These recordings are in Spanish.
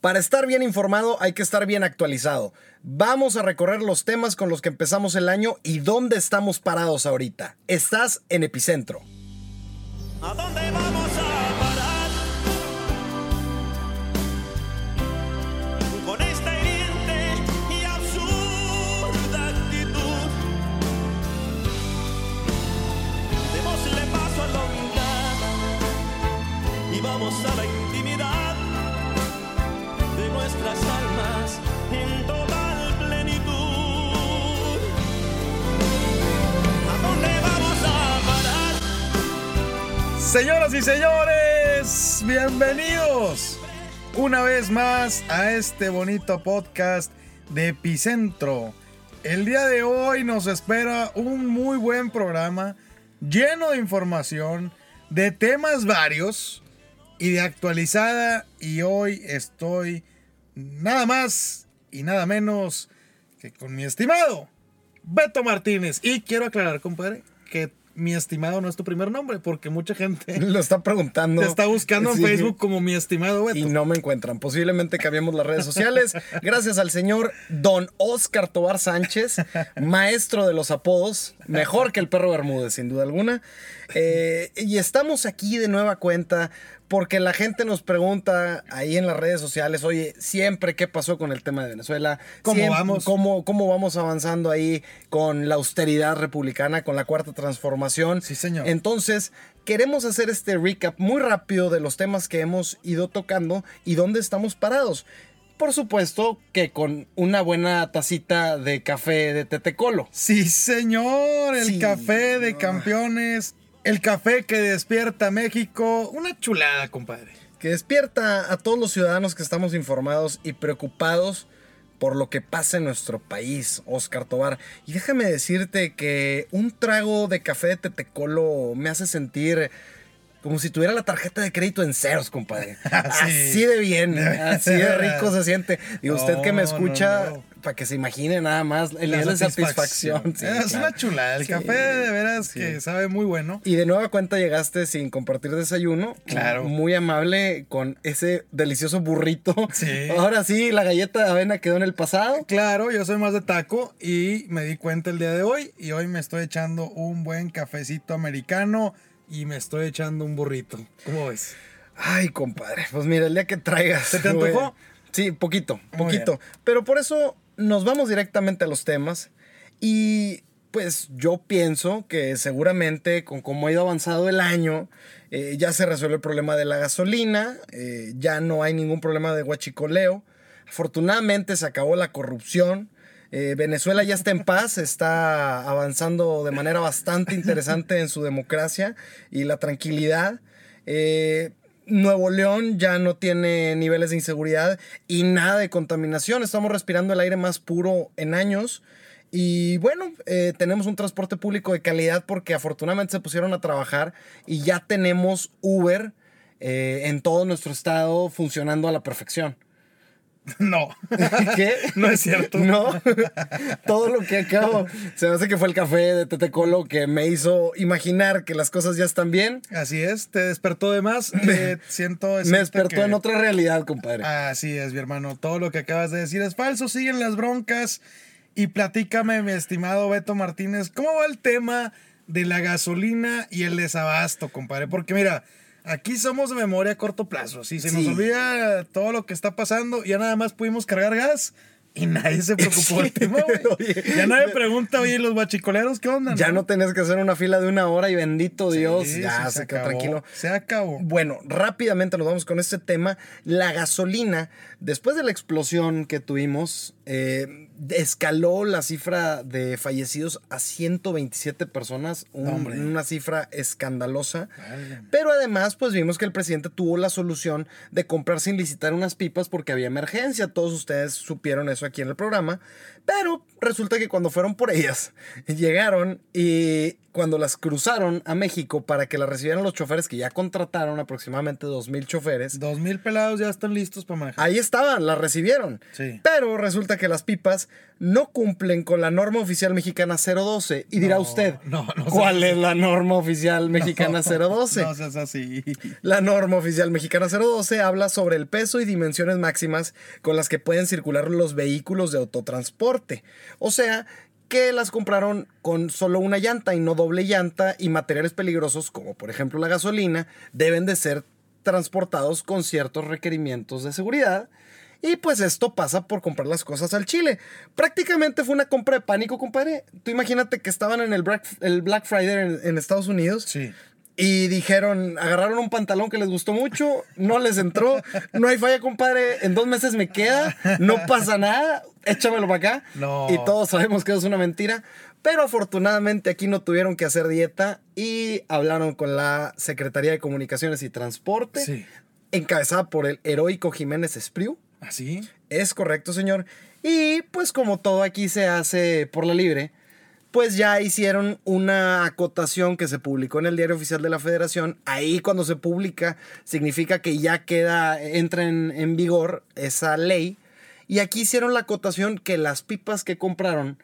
Para estar bien informado hay que estar bien actualizado. Vamos a recorrer los temas con los que empezamos el año y dónde estamos parados ahorita. Estás en Epicentro. ¿A dónde vamos Señoras y señores, bienvenidos una vez más a este bonito podcast de Epicentro. El día de hoy nos espera un muy buen programa lleno de información, de temas varios y de actualizada. Y hoy estoy nada más y nada menos que con mi estimado Beto Martínez. Y quiero aclarar, compadre, que mi estimado no es tu primer nombre, porque mucha gente Lo está preguntando. te está buscando en Sí. Facebook como mi estimado Beto. Y no me encuentran. Posiblemente cambiemos las redes sociales. Gracias al señor Don Oscar Tobar Sánchez, maestro de los apodos, mejor que el perro Bermúdez, sin duda alguna. Eh, y estamos aquí de nueva cuenta porque la gente nos pregunta ahí en las redes sociales, oye, siempre qué pasó con el tema de Venezuela, ¿Cómo Siempre- vamos? cómo, cómo vamos avanzando ahí con la austeridad republicana, con la cuarta transformación. Sí, señor. Entonces, queremos hacer este recap muy rápido de los temas que hemos ido tocando y dónde estamos parados. Por supuesto que con una buena tacita de café de Tetecolo. Sí, señor, el Sí. café de campeones, el café que despierta México. Una chulada, compadre. que despierta a todos los ciudadanos que estamos informados y preocupados por lo que pasa en nuestro país, Oscar Tobar. Y déjame decirte que un trago de café de Tetecolo me hace sentir como si tuviera la tarjeta de crédito en ceros, compadre. Así. Así de bien, así de rico se siente. Y usted que me escucha, no, no. Para que se imagine nada más el La nivel de satisfacción. Sí, es claro. una chulada. El Sí, café de veras sí. que sabe muy bueno. Y de nueva cuenta llegaste sin compartir desayuno. Claro. Muy amable con ese delicioso burrito. Sí. Ahora sí, la galleta de avena quedó en el pasado. Claro, yo soy más de taco y me di cuenta el día de hoy y hoy me estoy echando un buen cafecito americano y me estoy echando un burrito. ¿Cómo ves? Ay, compadre. Pues mira, el día que traigas. ¿Se te antojó? güey. Sí, poquito, poquito. Pero por eso nos vamos directamente a los temas. Y pues yo pienso que seguramente con cómo ha ido avanzado el año, eh, ya se resuelve el problema de la gasolina, eh, ya no hay ningún problema de huachicoleo. Afortunadamente se acabó la corrupción. Eh, Venezuela ya está en paz, está avanzando de manera bastante interesante en su democracia y la tranquilidad. Nuevo León ya no tiene niveles de inseguridad y nada de contaminación. Estamos respirando el aire más puro en años. Y bueno, eh, tenemos un transporte público de calidad porque afortunadamente se pusieron a trabajar y ya tenemos Uber eh, en todo nuestro estado funcionando a la perfección. No. ¿Qué? No es cierto. No. Todo lo que acabo. Se me hace que fue el café de Tetecolo que me hizo imaginar que las cosas ya están bien. Así es, te despertó de más. eh, siento Me despertó que- en otra realidad, compadre. Así es, mi hermano. Todo lo que acabas de decir es falso. Siguen las broncas. Y platícame, mi estimado Beto Martínez, ¿cómo va el tema de la gasolina y el desabasto, compadre? Porque mira, aquí somos de memoria a corto plazo. Si se nos Sí. olvida todo lo que está pasando, ya nada más pudimos cargar gas y nadie se preocupó del Sí. tema, güey. Oye. Ya nadie pregunta, oye, los bachicoleros, ¿qué onda? Ya no tenés que hacer una fila de una hora y bendito Dios, Sí, ya se, quedó acabó. tranquilo. Se acabó. Bueno, rápidamente nos vamos con este tema. La gasolina, después de la explosión que tuvimos, eh, escaló la cifra de fallecidos a 127 personas, un- una cifra escandalosa. Pero además, pues vimos que el presidente tuvo la solución de comprar sin licitar unas pipas porque había emergencia. Todos ustedes supieron eso aquí en el programa. Pero resulta que cuando fueron por ellas, llegaron y cuando las cruzaron a México para que las recibieran los choferes que ya contrataron, aproximadamente 2.000 choferes, Dos mil pelados ya están listos para manejar. ahí estaban, las recibieron. Sí. Pero resulta que las pipas no cumplen con la norma oficial mexicana 012. Y dirá usted, no, no ¿cuál es la norma oficial mexicana 012? No seas así. La norma oficial mexicana 012 habla sobre el peso y dimensiones máximas con las que pueden circular los vehículos de autotransporte. O sea, que las compraron con solo una llanta y no doble llanta y materiales peligrosos como por ejemplo la gasolina deben de ser transportados con ciertos requerimientos de seguridad. Y pues esto pasa por comprar las cosas al Chile. Prácticamente fue una compra de pánico, compadre. Tú imagínate que estaban en el Black, Friday en Estados Unidos. Sí. Y dijeron, agarraron un pantalón que les gustó mucho, no les entró, no hay falla, compadre, en dos meses me queda, no pasa nada, échamelo para acá. No. Y todos sabemos que eso es una mentira. Pero afortunadamente aquí no tuvieron que hacer dieta y hablaron con la Secretaría de Comunicaciones y Transporte, Sí. encabezada por el heroico Jiménez Espriu. ¿Así? Es correcto, señor. Y pues como todo aquí se hace por la libre, pues ya hicieron una acotación que se publicó en el Diario Oficial de la Federación. Ahí cuando se publica significa que ya queda, entra en, en vigor esa ley. Y aquí hicieron la acotación que las pipas que compraron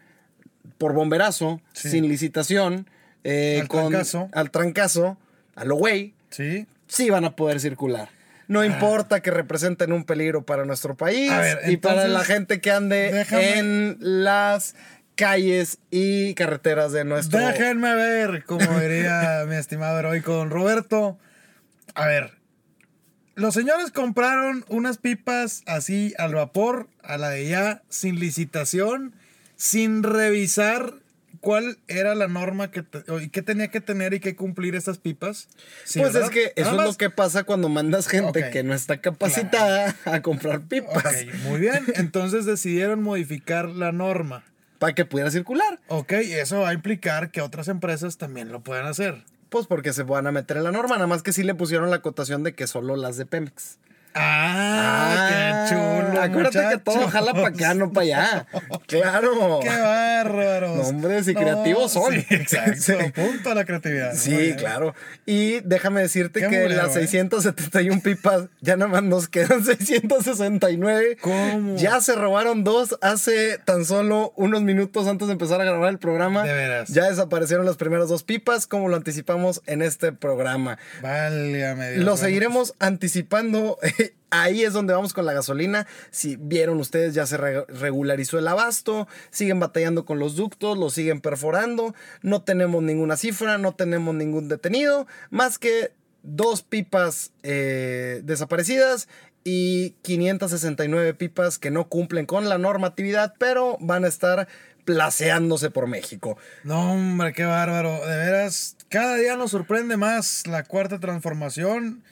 por bomberazo, Sí. sin licitación, eh, Al con- trancazo. al trancazo, a lo güey, Sí. sí van a poder circular. No importa que representen un peligro para nuestro país Ah. Ver, y para la gente que ande déjame- en las calles y carreteras de nuestro Déjenme ver, como diría mi estimado heroico don Roberto. A ver, los señores compraron unas pipas así al vapor, a la de ya, sin licitación, sin revisar cuál era la norma que te- y qué tenía que tener y qué cumplir estas pipas. Sí, Pues es que eso es lo que pasa cuando mandas gente que no está capacitada a comprar pipas muy bien. Entonces decidieron modificar la norma. Para que pudiera circular. Ok, y eso va a implicar que otras empresas también lo puedan hacer. Pues porque se van a meter en la norma, nada más que sí le pusieron la acotación de que solo las de Pemex. Ah, qué chulo. Acuérdate que todo jala para acá, no para allá. Claro. Qué bárbaros. No, hombre, si creativos son. Sí, exacto. Punto a la creatividad. Sí, claro. Y déjame decirte Qué que las ¿eh? 671 pipas ya nada más nos quedan 669. ¿Cómo? Ya se robaron dos hace tan solo unos minutos antes de empezar a grabar el programa. De veras. Ya desaparecieron las primeras dos pipas, como lo anticipamos en este programa. Válgame Dios. Lo seguiremos anticipando. Ahí es donde vamos con la gasolina. Si vieron ustedes, ya se re- regularizó el abasto. Siguen batallando con los ductos, los siguen perforando. No tenemos ninguna cifra, no tenemos ningún detenido. Más que dos pipas eh, desaparecidas y 569 pipas que no cumplen con la normatividad, pero van a estar placeándose por México. No, hombre, qué bárbaro. De veras, cada día nos sorprende más la cuarta transformación.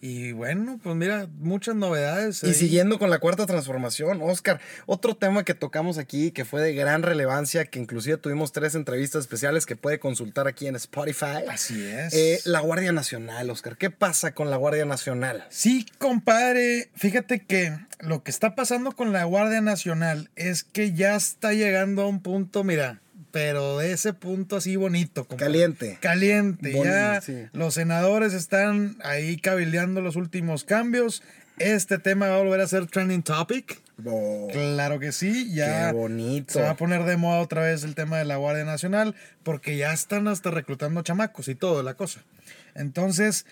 Y bueno, pues mira, muchas novedades. Y siguiendo con la cuarta transformación, Oscar, otro tema que tocamos aquí que fue de gran relevancia, que inclusive tuvimos tres entrevistas especiales que puede consultar aquí en Spotify. Así es. Eh, la Guardia Nacional, Oscar. ¿Qué pasa con la Guardia Nacional? Sí, compadre, fíjate que lo que está pasando con la Guardia Nacional es que ya está llegando a un punto, mira, pero de ese punto así bonito. Caliente. Caliente. Ya sí. los senadores están ahí cabildeando los últimos cambios. Este tema va a volver a ser trending topic. Oh, Claro que sí, ya qué bonito. se va a poner de moda otra vez el tema de la Guardia Nacional, porque ya están hasta reclutando chamacos y todo la cosa. Entonces,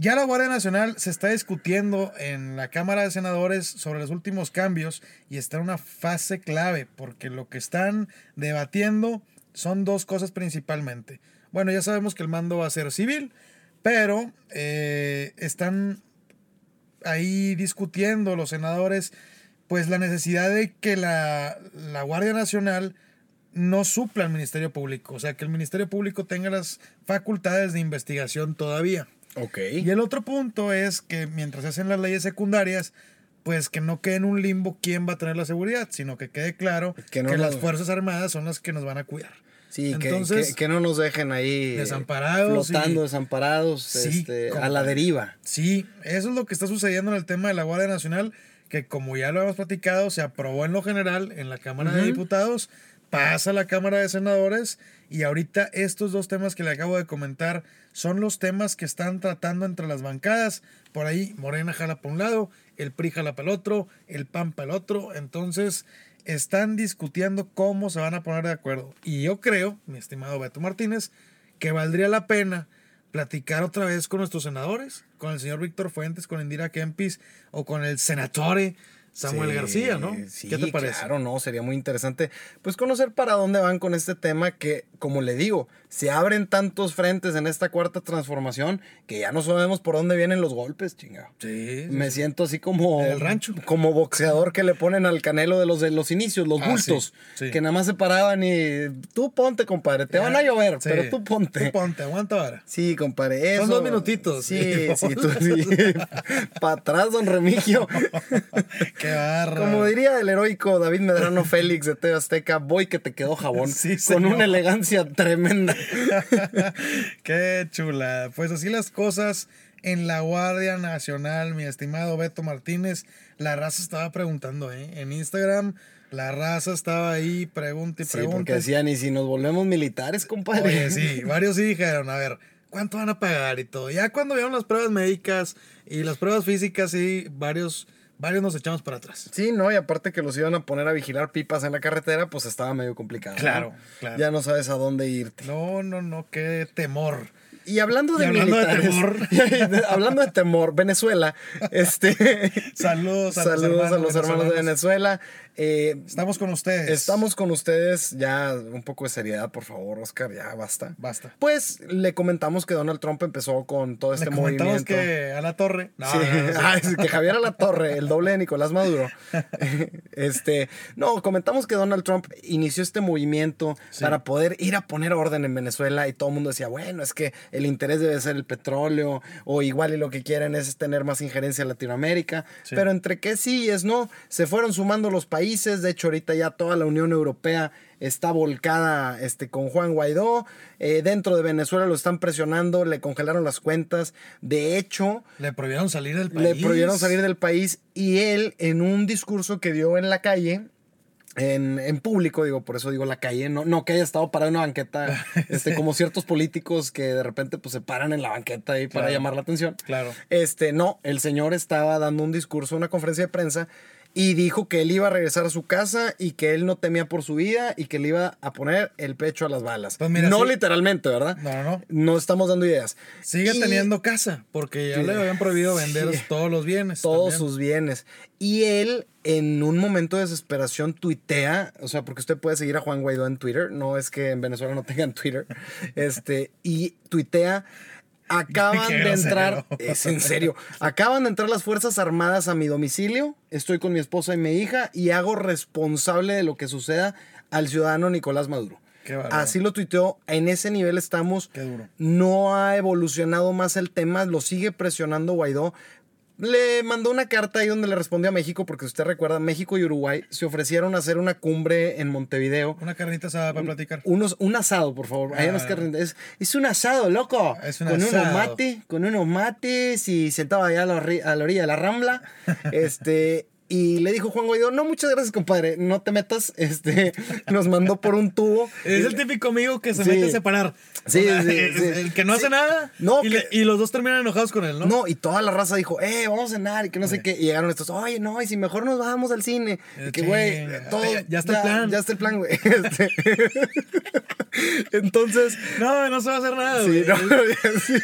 ya la Guardia Nacional se está discutiendo en la Cámara de Senadores sobre los últimos cambios y está en una fase clave, porque lo que están debatiendo son dos cosas principalmente. Bueno, ya sabemos que el mando va a ser civil, pero eh, están ahí discutiendo los senadores pues la necesidad de que la, la Guardia Nacional no supla al Ministerio Público, o sea, que el Ministerio Público tenga las facultades de investigación todavía. Ok. Y el otro punto es que mientras se hacen las leyes secundarias, pues que no quede en un limbo quién va a tener la seguridad, sino que quede claro Que las Fuerzas Armadas son las que nos van a cuidar. Sí, que- Entonces- que, que no nos dejen ahí Desamparados flotando, y- desamparados, Sí, este, como- a la deriva. Sí, eso es lo que está sucediendo en el tema de la Guardia Nacional, que como ya lo hemos platicado, se aprobó en lo general en la Cámara de. Diputados, pasa a la Cámara de Senadores y ahorita estos dos temas que le acabo de comentar son los temas que están tratando entre las bancadas. Por ahí Morena jala para un lado, el PRI jala para el otro, el PAN para el otro. Entonces, están discutiendo cómo se van a poner de acuerdo. Y yo creo, mi estimado Beto Martínez, que valdría la pena platicar otra vez con nuestros senadores, con el señor Víctor Fuentes, con Indira Kempis o con el senatore Samuel Sí, García, ¿no? sí, ¿Qué te parece? Claro, no, sería muy interesante pues conocer para dónde van con este tema que, como le digo, se abren tantos frentes en esta cuarta transformación que ya no sabemos por dónde vienen los golpes, chingado. Sí, Me sí. siento así como El rancho. como boxeador que le ponen al canelo de los de los inicios, los Ah, bultos, que nada más se paraban y tú ponte, compadre, te van a llover, Sí. pero tú ponte. Tú ponte, aguanta ahora. Sí, compadre, eso. Son dos minutitos. Sí, sí, tú sí. Para atrás, don Remigio. Qué barra. Como diría el heroico David Medrano Félix de TV Azteca, voy que te quedó jabón. Sí, con una elegancia tremenda. Qué chula. Pues así las cosas en la Guardia Nacional, mi estimado Beto Martínez. La raza estaba preguntando, ¿eh? En Instagram, la raza estaba ahí, pregunta y Sí, pregunta. porque decían, ¿y si nos volvemos militares, compadre? Oye, sí, varios sí dijeron, a ver, ¿cuánto van a pagar y todo? Ya cuando vieron las pruebas médicas y las pruebas físicas, sí, varios, varios nos echamos para atrás. Sí, no, y aparte que los iban a poner a vigilar pipas en la carretera, pues estaba medio complicado. ¿no? Claro, claro. Ya no sabes a dónde irte. No, no, no, qué temor. Y hablando de Y hablando de militares, hablando de temor, Venezuela, este, Saludos a los saludos hermanos a los hermanos de. Venezuela. Eh, Estamos con ustedes. Estamos con ustedes, ya un poco de seriedad, por favor, Oscar, ya basta. Basta. Pues le comentamos que Donald Trump empezó con todo este Le comentamos movimiento. que a la torre. No, Sí. no, no, no. Ah, es que Javier Torre, el doble de Nicolás Maduro. este, no, comentamos que Donald Trump inició este movimiento Sí. para poder ir a poner orden en Venezuela y todo el mundo decía, bueno, es que el interés debe ser el petróleo o igual y lo que quieren es tener más injerencia en Latinoamérica. Sí. Pero entre que sí y es no, se fueron sumando los países. De hecho, ahorita ya toda la Unión Europea está volcada este, con Juan Guaidó. Eh, dentro de Venezuela lo están presionando, le congelaron las cuentas. De hecho, Le prohibieron salir del le país. prohibieron salir del país y él en un discurso que dio en la calle, en, en público, digo, por eso digo la calle, no, no que haya estado parado en una banqueta, este, como ciertos políticos que de repente pues se paran en la banqueta ahí para Claro. llamar la atención. Claro. Este, no, el señor estaba dando un discurso, una conferencia de prensa y dijo que él iba a regresar a su casa y que él no temía por su vida y que le iba a poner el pecho a las balas. Pues mira, no sí. literalmente, ¿verdad? No, no, no. No estamos dando ideas. Sigue Y- teniendo casa, porque ya Sí. le habían prohibido vender Sí. todos los bienes. todos también. sus bienes. Y él, en un momento de desesperación, tuitea, o sea, porque usted puede seguir a Juan Guaidó en Twitter, no es que en Venezuela no tengan Twitter, este, y tuitea. Acaban de entrar, es en serio, acaban de entrar las Fuerzas Armadas a mi domicilio, estoy con mi esposa y mi hija y hago responsable de lo que suceda al ciudadano Nicolás Maduro. Así lo tuiteó, en ese nivel estamos. Qué duro. No ha evolucionado más el tema, lo sigue presionando Guaidó. Le mandó una carta ahí donde le respondió a México, porque usted recuerda, México y Uruguay se ofrecieron a hacer una cumbre en Montevideo. Una carnita asada para platicar. Unos, un asado, por favor. Ah. cargan- es, es un asado, loco. Es un con unos asado. mates, con unos mates y sentado allá a la, orri- a la orilla de la rambla. este. Y le dijo Juan Guaidó, no, muchas gracias, compadre, no te metas. Este, nos mandó por un tubo. Es el típico amigo que se Sí. mete a separar. Sí, O sea, sí, es sí. El que no hace nada. No, y, que- le- y los dos terminan enojados con él, ¿no? ¿no? y toda la raza dijo, eh, vamos a cenar y que no sé qué. Y llegaron estos, oye, no, y si mejor nos vamos al cine. Eh, Y que, güey, chinga. todo. Ya- ya está el plan. Ya está el plan, güey. Este, Entonces. No, no se va a hacer nada, Sí, no, sí.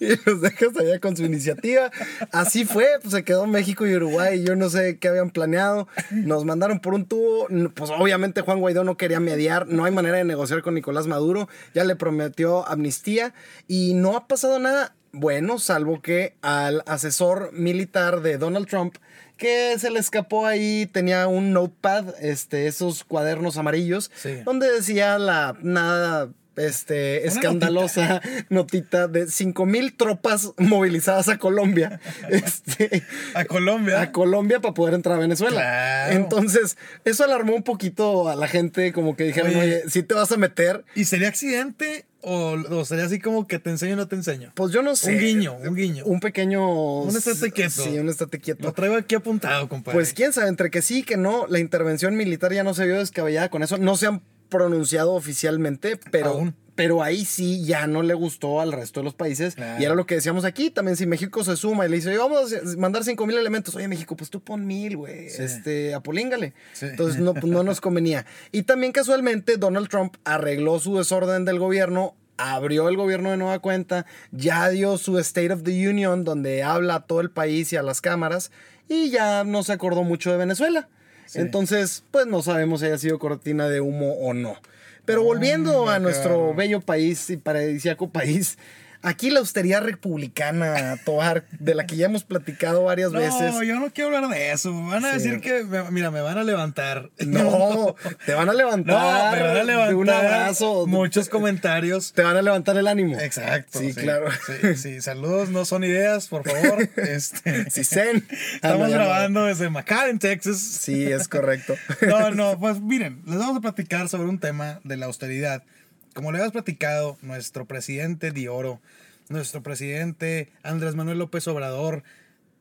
y los dejas allá con su iniciativa. Así fue, pues se quedó México y Uruguay. Yo no sé qué habían planeado. Nos mandaron por un tubo. Pues obviamente Juan Guaidó no quería mediar. No hay manera de negociar con Nicolás Maduro. Ya le prometió amnistía y no ha pasado nada. Bueno, salvo que al asesor militar de Donald Trump, que se le escapó ahí, tenía un notepad, este, esos cuadernos amarillos, Sí. donde decía la nada este, escandalosa notita, de 5 mil tropas movilizadas a Colombia. Este, A Colombia. a Colombia para poder entrar a Venezuela. Claro. Entonces, eso alarmó un poquito a la gente, como que dijeron, Oye. oye, si te vas a meter, ¿Y sería accidente o, o sería así como que te enseño o no te enseño? pues yo no sé. Un guiño, un guiño. Un pequeño. Un estate quieto. Sí, un estate quieto. Lo traigo aquí apuntado, compadre. Pues quién sabe, entre que sí, que no, la intervención militar ya no se vio descabellada con eso. No se han pronunciado oficialmente, pero, Aún. pero ahí sí ya no le gustó al resto de los países. Claro. Y era lo que decíamos aquí, también si México se suma y le dice, "Oye, vamos a mandar 5 mil elementos, oye México, pues tú pon mil, güey, Sí. este, apolíngale. Sí. Entonces no, pues, no nos convenía. Y también casualmente Donald Trump arregló su desorden del gobierno. Abrió el gobierno de nueva cuenta, ya dio su State of the Union, donde habla a todo el país y a las cámaras, y ya no se acordó mucho de Venezuela. Sí. Entonces, pues no sabemos si haya sido cortina de humo o no. Pero volviendo a nuestro bello país y paradisíaco país, aquí la austeridad republicana, Toar, de la que ya hemos platicado varias No, veces. yo no quiero hablar de eso. Me van a Sí. decir que, me- mira, me van a levantar. No, te van a No, levantar, me van a levantar de un abrazo. muchos comentarios. Te van a levantar el ánimo. Exacto. Sí, claro. Sí, sí, saludos, no son ideas, por favor. Este, Sí, zen. Estamos no, no. grabando desde McAllen, Texas. Sí, es correcto. No, no, pues miren, les vamos a platicar sobre un tema de la austeridad. Como le habías platicado, nuestro presidente Dioro, nuestro presidente Andrés Manuel López Obrador,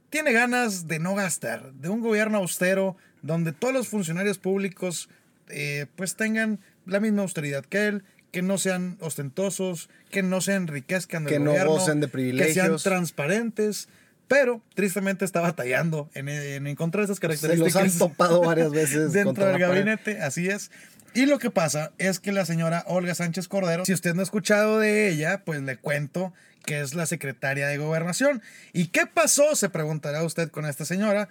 tiene ganas de no gastar, de un gobierno austero donde todos los funcionarios públicos eh, pues tengan la misma austeridad que él, que no sean ostentosos, que no se enriquezcan del Que no gocen de que sean privilegios. transparentes, pero tristemente está batallando en, en encontrar esas Se características. los han topado varias veces. dentro del pared. gabinete, así es. Y lo que pasa es que la señora Olga Sánchez Cordero, si usted no ha escuchado de ella, pues le cuento que es la secretaria de gobernación. ¿Y qué pasó? Se preguntará usted con esta señora.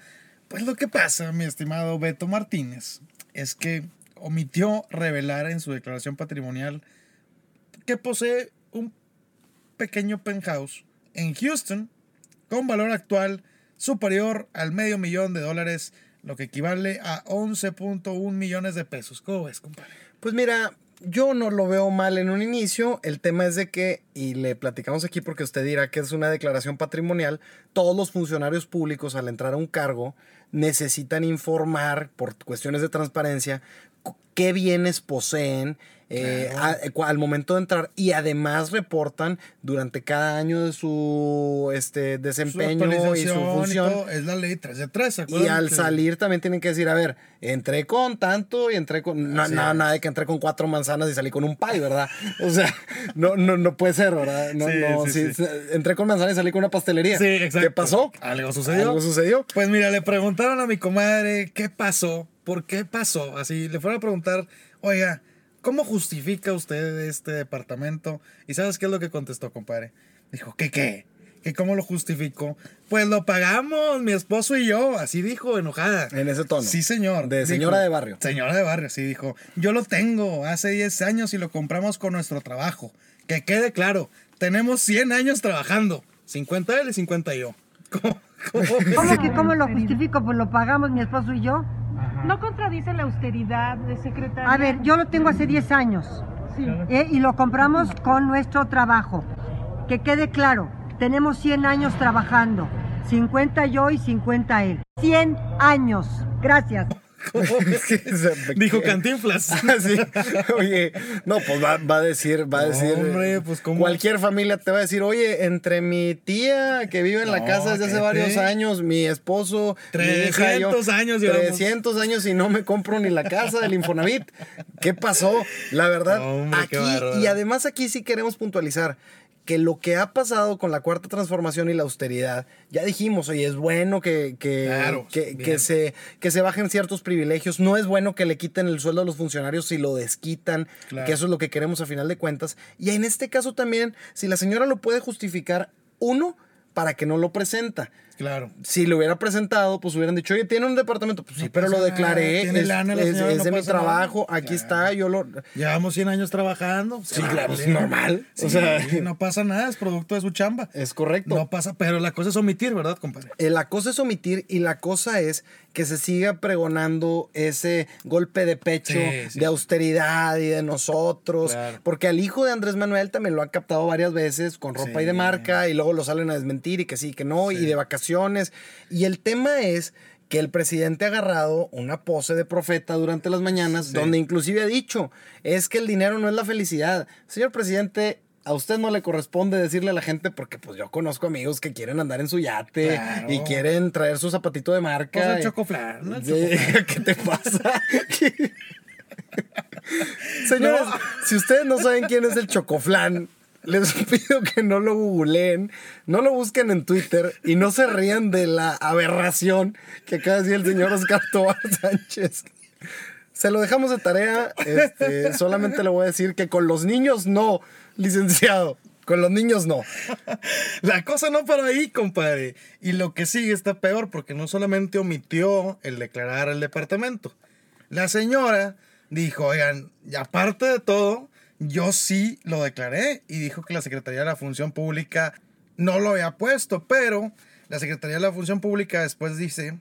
Pues lo que pasa, mi estimado Beto Martínez, es que omitió revelar en su declaración patrimonial que posee un pequeño penthouse en Houston con valor actual superior al medio millón de dólares, lo que equivale a 11.1 millones de pesos. ¿Cómo ves, compadre? Pues mira, yo no lo veo mal en un inicio. El tema es de que, y le platicamos aquí porque usted dirá que es una declaración patrimonial, todos los funcionarios públicos al entrar a un cargo necesitan informar por cuestiones de transparencia qué bienes poseen eh, Claro. a- cu- al momento de entrar y además reportan durante cada año de su este, desempeño y su función. todo, es la ley 3 de 3, ¿se Y al salir también tienen que decir, a ver, entré con tanto y entré con... No, Así nada, de que entré con cuatro manzanas y salí con un pie, ¿verdad? O sea, no, no, no puede ser, ¿verdad? No, Sí, no, sí, sí, sí. entré con manzana y salí con una pastelería. Sí, exacto. ¿Qué pasó? ¿Algo sucedió? ¿Algo sucedió? Pues mira, le preguntaron a mi comadre qué pasó, por qué pasó. Así le fueron a preguntar, oiga, ¿cómo justifica usted este departamento? ¿Y sabes qué es lo que contestó, compadre? Dijo, ¿qué qué? ¿Que cómo lo justificó? Pues lo pagamos, mi esposo y yo. Así dijo, enojada. En ese tono. Sí, señor. De Dijo, señora de barrio. Señora de barrio, sí, dijo. Yo lo tengo hace 10 años y lo compramos con nuestro trabajo. Que quede claro, tenemos 100 años trabajando. 50 él y 50 yo. ¿Cómo? ¿Cómo que cómo lo justifico? Pues lo pagamos mi esposo y yo. ¿No contradice la austeridad de secretaria? A ver, yo lo tengo hace 10 años Sí. ¿eh? y lo compramos con nuestro trabajo. Que quede claro, tenemos 100 años trabajando, 50 yo y 50 él. 100 años. Gracias. Dijo Cantinflas. Ah, sí. Oye, no, pues va, va a decir, va a decir. Hombre, pues, ¿cómo? Cualquier familia te va a decir, oye, entre mi tía que vive en la No, casa desde hace varios años, mi esposo, mi hija, yo, 300 años llevamos. 300 años y no me compro ni la casa del Infonavit. ¿Qué pasó? La verdad, Hombre, aquí, y además aquí sí queremos puntualizar que lo que ha pasado con la cuarta transformación y la austeridad, ya dijimos, oye, es bueno que, que, Claro, que, que se, que se bajen ciertos privilegios, no es bueno que le quiten el sueldo a los funcionarios si lo desquitan, Claro. que eso es lo que queremos a final de cuentas. Y en este caso también, si la señora lo puede justificar, uno, para que no lo presenta. Claro. Si lo hubiera presentado, pues hubieran dicho, oye, tiene un departamento. Pues sí, No pero lo nada, declaré. tiene es lana la es- es no de mi nada. trabajo, aquí Claro. está, yo lo. Llevamos 100 años trabajando. Sí, claro, es normal. Sí, O sea- no pasa nada, es producto de su chamba. Es correcto. No pasa, pero la cosa es omitir, ¿verdad, compadre? Eh, La cosa es omitir y la cosa es que se siga pregonando ese golpe de pecho Sí, sí. de austeridad y de nosotros. Claro. Porque al hijo de Andrés Manuel también lo han captado varias veces con ropa y de marca y luego lo salen a desmentir y que sí, que no, y de vacaciones. Y el tema es que el presidente ha agarrado una pose de profeta durante las mañanas, Sí. donde inclusive ha dicho, es que el dinero no es la felicidad. Señor presidente, a usted no le corresponde decirle a la gente porque pues yo conozco amigos que quieren andar en su yate Claro. y quieren traer su zapatito de marca. Pues el y- chocoflan, ¿no? El chocoflan. ¿Qué te pasa? Señores, si ustedes no saben quién es el Chocoflan, les pido que no lo googleen, no lo busquen en Twitter y no se rían de la aberración que acaba de decir el señor Oscar Tobar Sánchez. Se lo dejamos de tarea. este, solamente le voy a decir que con los niños no, licenciado. Con los niños no. La cosa no para ahí, compadre. Y lo que sigue está peor porque no solamente omitió el declarar al departamento. La señora dijo, oigan, aparte de todo, yo sí lo declaré y dijo que la Secretaría de la Función Pública no lo había puesto, pero la Secretaría de la Función Pública después dice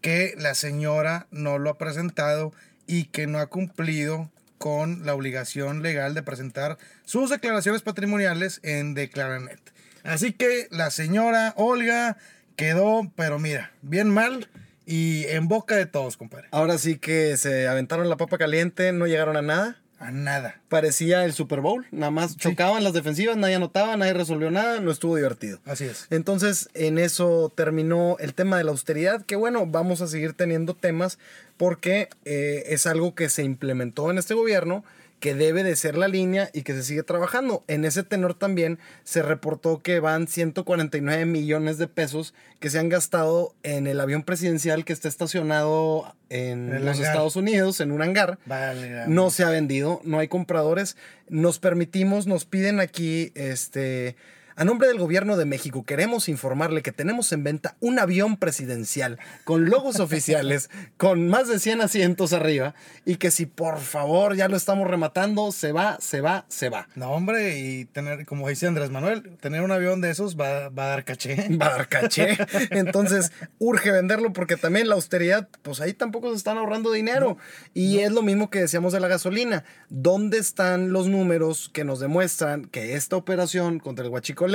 que la señora no lo ha presentado y que no ha cumplido con la obligación legal de presentar sus declaraciones patrimoniales en Declaranet. Así que la señora Olga quedó, pero mira, bien mal y en boca de todos, compadre. Ahora sí que se aventaron la papa caliente, no llegaron a nada. A nada. Parecía el Super Bowl, nada más chocaban las defensivas, nadie anotaba, nadie resolvió nada, no estuvo divertido. Así es. Entonces, en eso terminó el tema de la austeridad, que bueno, vamos a seguir teniendo temas porque eh, es algo que se implementó en este gobierno, que debe de ser la línea y que se sigue trabajando. En ese tenor también se reportó que van 149 millones de pesos que se han gastado en el avión presidencial que está estacionado en los hangar. Estados Unidos, en un hangar. Vale, No se ha vendido, no hay compradores. Nos permitimos, nos piden aquí, este, a nombre del gobierno de México, queremos informarle que tenemos en venta un avión presidencial con logos oficiales, con más de 100 asientos arriba, y que si por favor ya lo estamos rematando, se va, se va, se va. No, hombre, y tener, como dice Andrés Manuel, tener un avión de esos va, va a dar caché. Va a dar caché. Entonces, urge venderlo porque también la austeridad, pues ahí tampoco se están ahorrando dinero. Y es lo mismo que decíamos de la gasolina. ¿Dónde están los números que nos demuestran que esta operación contra el huachicoleo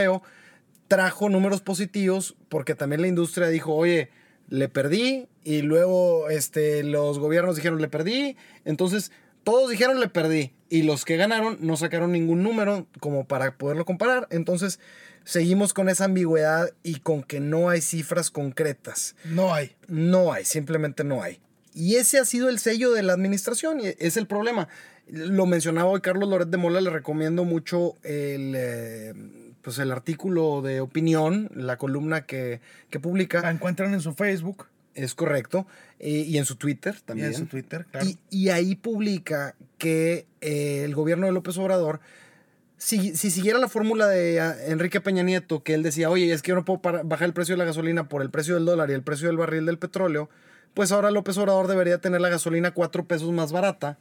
trajo números positivos? Porque también la industria dijo, oye, le perdí. Y luego este, los gobiernos dijeron, le perdí. Entonces, todos dijeron, le perdí. Y los que ganaron no sacaron ningún número como para poderlo comparar. Entonces, seguimos con esa ambigüedad y con que no hay cifras concretas. No hay. No hay, simplemente no hay. Y ese ha sido el sello de la administración y es el problema. Lo mencionaba hoy Carlos Loret de Mola, le recomiendo mucho el, eh, pues el artículo de opinión, la columna que, que La publica. encuentran en su Facebook Es correcto. Y, y en su Twitter y también. en su Twitter, claro. Y, y ahí publica que eh, el gobierno de López Obrador, si, si siguiera la fórmula de ah, Enrique Peña Nieto, que él decía, oye, es que yo no puedo para- bajar el precio de la gasolina por el precio del dólar y el precio del barril del petróleo, pues ahora López Obrador debería tener la gasolina cuatro pesos más barata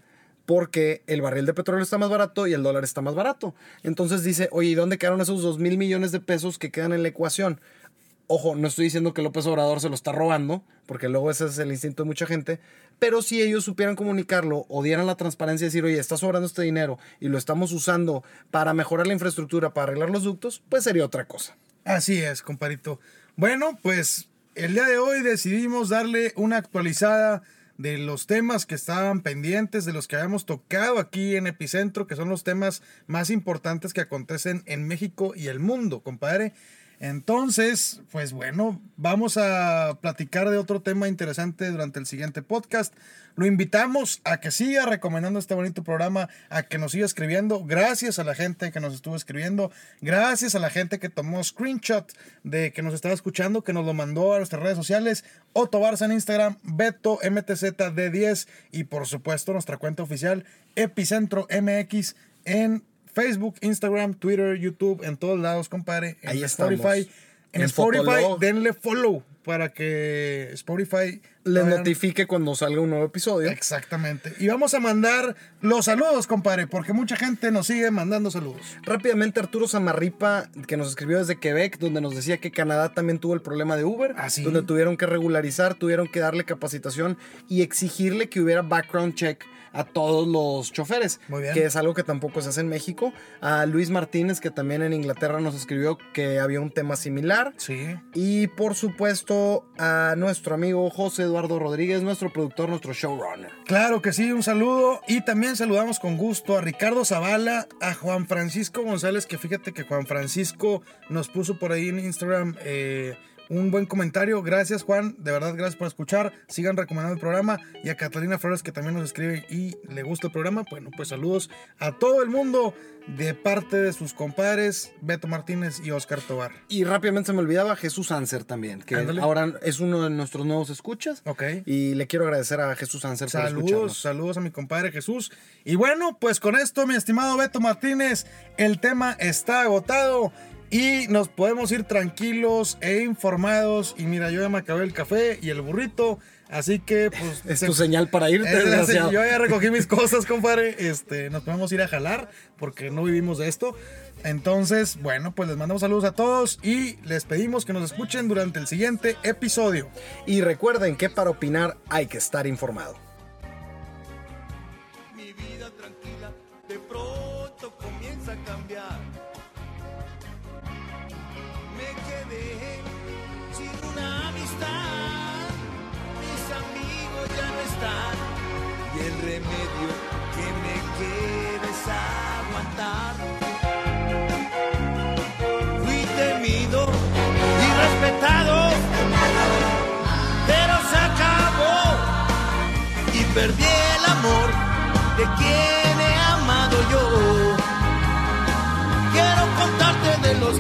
porque el barril de petróleo está más barato y el dólar está más barato. Entonces dice, oye, ¿y dónde quedaron esos dos mil millones de pesos que quedan en la ecuación? Ojo, no estoy diciendo que López Obrador se lo está robando, porque luego ese es el instinto de mucha gente, pero si ellos supieran comunicarlo o dieran la transparencia y decir, oye, está sobrando este dinero y lo estamos usando para mejorar la infraestructura, para arreglar los ductos, pues sería otra cosa. Así es, compadrito. Bueno, pues el día de hoy decidimos darle una actualizada de los temas que estaban pendientes, de los que habíamos tocado aquí en Epicentro, que son los temas más importantes que acontecen en México y el mundo, compadre. Entonces, pues bueno, vamos a platicar de otro tema interesante durante el siguiente podcast. Lo invitamos a que siga recomendando este bonito programa, a que nos siga escribiendo. Gracias a la gente que nos estuvo escribiendo. Gracias a la gente que tomó screenshot de que nos estaba escuchando, que nos lo mandó a nuestras redes sociales. Otto Barza en Instagram, Beto MTZD10 y por supuesto nuestra cuenta oficial Epicentro MX en Facebook, Instagram, Twitter, YouTube, en todos lados, compadre. En Ahí Spotify. estamos. En, En Spotify, Fotolog. denle follow para que Spotify Les notifique cuando salga un nuevo episodio. Exactamente. Y vamos a mandar los saludos, compadre, porque mucha gente nos sigue mandando saludos. Rápidamente, Arturo Samarripa, que nos escribió desde Quebec, donde nos decía que Canadá también tuvo el problema de Uber, Ah, sí. donde tuvieron que regularizar, tuvieron que darle capacitación y exigirle que hubiera background check a todos los choferes, Muy bien. que es algo que tampoco se hace en México. A Luis Martínez, que también en Inglaterra nos escribió que había un tema similar. Sí. Y por supuesto a nuestro amigo José Eduardo Rodríguez, nuestro productor, nuestro showrunner. Claro que sí, un saludo. Y también saludamos con gusto a Ricardo Zavala, a Juan Francisco González, que fíjate que Juan Francisco nos puso por ahí en Instagram eh, un buen comentario. Gracias, Juan. De verdad, gracias por escuchar. Sigan recomendando el programa. Y a Catalina Flores, que también nos escribe y le gusta el programa. Bueno, pues saludos a todo el mundo de parte de sus compadres, Beto Martínez y Oscar Tobar. Y rápidamente se me olvidaba Jesús Anser también, que Ándale. ahora es uno de nuestros nuevos escuchas. Ok. Y le quiero agradecer a Jesús Anser por Saludos, escucharnos. saludos a mi compadre Jesús. Y bueno, pues con esto, mi estimado Beto Martínez, el tema está agotado y nos podemos ir tranquilos e informados. Y mira, yo ya me acabé el café y el burrito, así que pues... Es se- tu señal para irte, Es- desgraciado. yo ya recogí mis cosas, compadre. Este, nos podemos ir a jalar porque no vivimos de esto. Entonces, bueno, pues les mandamos saludos a todos y les pedimos que nos escuchen durante el siguiente episodio. Y recuerden que para opinar hay que estar informado. Mi vida tranquila de pronto comienza a cambiar. Mis amigos ya no están. Y el remedio que me queda es aguantar. Fui temido y respetado. Pero se acabó y perdí el amor de quien he amado yo. Quiero contarte de los